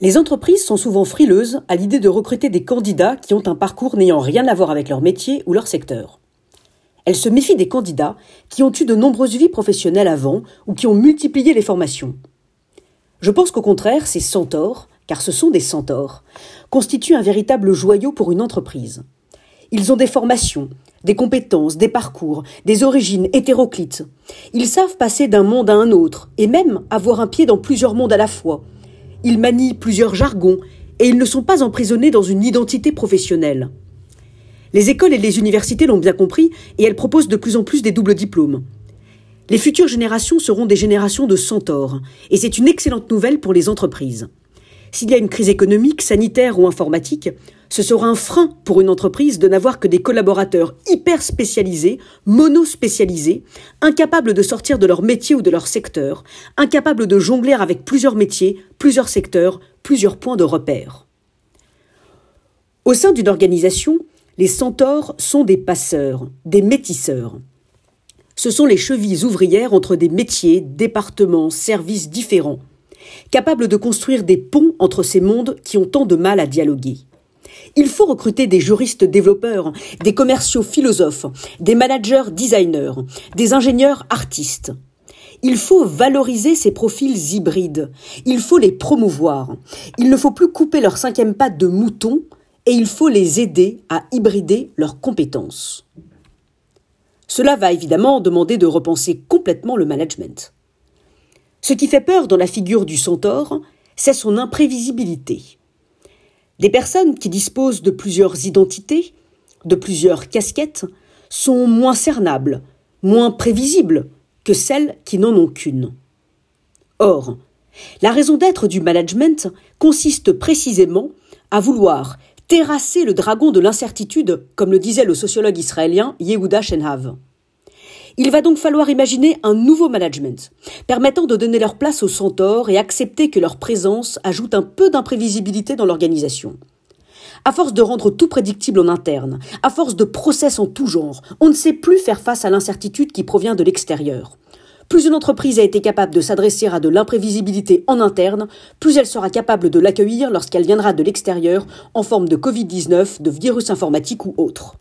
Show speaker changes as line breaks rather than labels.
Les entreprises sont souvent frileuses à l'idée de recruter des candidats qui ont un parcours n'ayant rien à voir avec leur métier ou leur secteur. Elles se méfient des candidats qui ont eu de nombreuses vies professionnelles avant ou qui ont multiplié les formations. Je pense qu'au contraire, ces centaures, car ce sont des centaures, constituent un véritable joyau pour une entreprise. Ils ont des formations, des compétences, des parcours, des origines hétéroclites. Ils savent passer d'un monde à un autre, et même avoir un pied dans plusieurs mondes à la fois, ils manient plusieurs jargons et ils ne sont pas emprisonnés dans une identité professionnelle. Les écoles et les universités l'ont bien compris et elles proposent de plus en plus des doubles diplômes. Les futures générations seront des générations de centaures et c'est une excellente nouvelle pour les entreprises. S'il y a une crise économique, sanitaire ou informatique, ce sera un frein pour une entreprise de n'avoir que des collaborateurs hyper spécialisés, mono-spécialisés, incapables de sortir de leur métier ou de leur secteur, incapables de jongler avec plusieurs métiers, plusieurs secteurs, plusieurs points de repère. Au sein d'une organisation, les centaures sont des passeurs, des métisseurs. Ce sont les chevilles ouvrières entre des métiers, départements, services différents capable de construire des ponts entre ces mondes qui ont tant de mal à dialoguer. Il faut recruter des juristes développeurs, des commerciaux philosophes, des managers designers, des ingénieurs artistes. Il faut valoriser ces profils hybrides. Il faut les promouvoir. Il ne faut plus couper leur cinquième patte de mouton et il faut les aider à hybrider leurs compétences. Cela va évidemment demander de repenser complètement le management. Ce qui fait peur dans la figure du centaure, c'est son imprévisibilité. Des personnes qui disposent de plusieurs identités, de plusieurs casquettes, sont moins cernables, moins prévisibles que celles qui n'en ont qu'une. Or, la raison d'être du management consiste précisément à vouloir terrasser le dragon de l'incertitude, comme le disait le sociologue israélien Yehuda Shenhav. Il va donc falloir imaginer un nouveau management, permettant de donner leur place aux centaures et accepter que leur présence ajoute un peu d'imprévisibilité dans l'organisation. À force de rendre tout prédictible en interne, à force de process en tout genre, on ne sait plus faire face à l'incertitude qui provient de l'extérieur. Plus une entreprise a été capable de s'adresser à de l'imprévisibilité en interne, plus elle sera capable de l'accueillir lorsqu'elle viendra de l'extérieur en forme de Covid-19, de virus informatique ou autre.